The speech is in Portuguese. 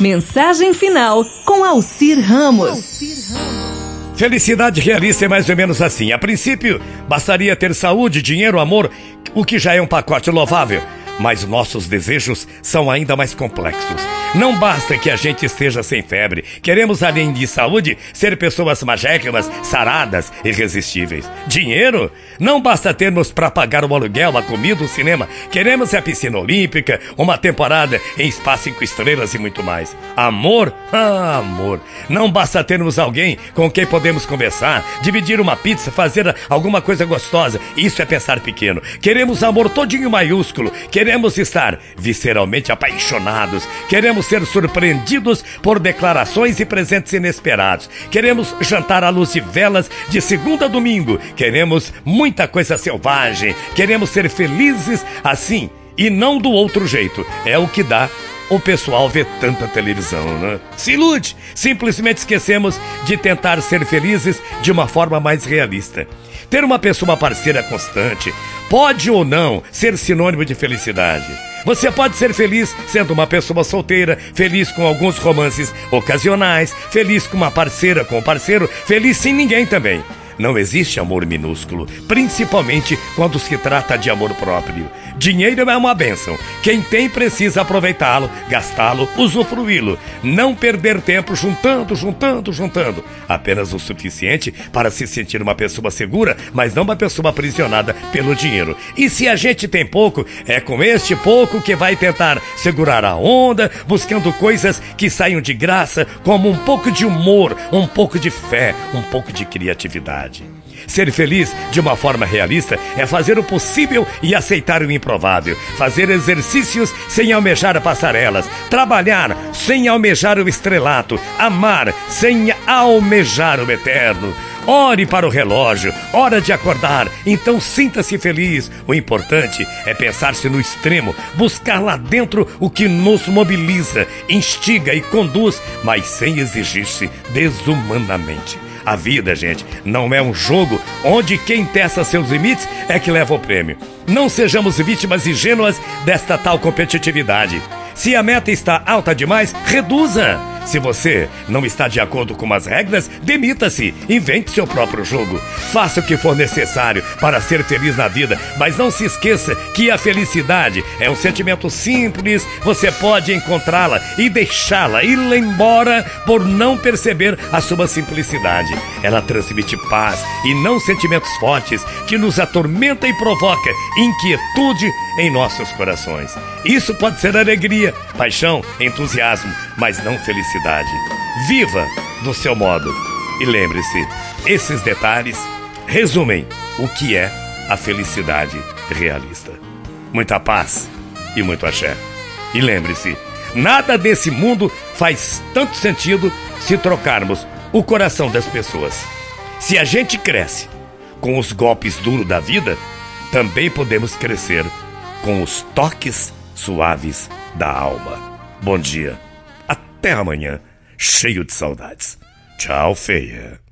Mensagem final com Alcir Ramos. Felicidade realista é mais ou menos assim. A princípio, bastaria ter saúde, dinheiro, amor, o que já é um pacote louvável. Mas nossos desejos são ainda mais complexos. Não basta que a gente esteja sem febre. Queremos, além de saúde, ser pessoas magéquimas, saradas, irresistíveis. Dinheiro? Não basta termos para pagar o aluguel, a comida, o cinema. Queremos a piscina olímpica, uma temporada em espaço cinco estrelas e muito mais. Amor? Ah, amor. Não basta termos alguém com quem podemos conversar, dividir uma pizza, fazer alguma coisa gostosa. Isso é pensar pequeno. Queremos amor todinho maiúsculo. Queremos estar visceralmente apaixonados. Queremos ser surpreendidos por declarações e presentes inesperados. Queremos jantar à luz de velas de segunda a domingo. Queremos muita coisa selvagem. Queremos ser felizes assim e não do outro jeito. É o que dá o pessoal vê tanta televisão, né? Se ilude! Simplesmente esquecemos de tentar ser felizes de uma forma mais realista. Ter uma pessoa parceira constante pode ou não ser sinônimo de felicidade. Você pode ser feliz sendo uma pessoa solteira, feliz com alguns romances ocasionais, feliz com uma parceira, com um parceiro, feliz sem ninguém também. Não existe amor minúsculo, principalmente quando se trata de amor próprio. Dinheiro é uma benção. Quem tem precisa aproveitá-lo, gastá-lo, usufruí-lo. Não perder tempo juntando, juntando, juntando. Apenas o suficiente para se sentir uma pessoa segura, mas não uma pessoa aprisionada pelo dinheiro. E se a gente tem pouco, é com este pouco que vai tentar segurar a onda, buscando coisas que saiam de graça, como um pouco de humor, um pouco de fé, um pouco de criatividade. Ser feliz de uma forma realista é fazer o possível e aceitar o improvável, fazer exercícios sem almejar passarelas, trabalhar sem almejar o estrelato, amar sem almejar o eterno. Ore para o relógio, hora de acordar, então sinta-se feliz. O importante é pensar-se no extremo, buscar lá dentro o que nos mobiliza, instiga e conduz, mas sem exigir-se desumanamente. A vida, gente, não é um jogo onde quem testa seus limites é que leva o prêmio. Não sejamos vítimas ingênuas desta tal competitividade. Se a meta está alta demais, reduza. Se você não está de acordo com as regras, demita-se. Invente seu próprio jogo. Faça o que for necessário para ser feliz na vida, mas não se esqueça que a felicidade é um sentimento simples. Você pode encontrá-la e deixá-la ir embora por não perceber a sua simplicidade. Ela transmite paz e não sentimentos fortes que nos atormenta e provoca inquietude em nossos corações. Isso pode ser alegria, paixão, entusiasmo, mas não felicidade. Viva do seu modo. E lembre-se, esses detalhes resumem o que é a felicidade realista. Muita paz e muito axé. E lembre-se, nada desse mundo faz tanto sentido se trocarmos o coração das pessoas. Se a gente cresce com os golpes duros da vida, também podemos crescer com os toques suaves da alma. Bom dia, até amanhã, cheio de saudades. Tchau, feia.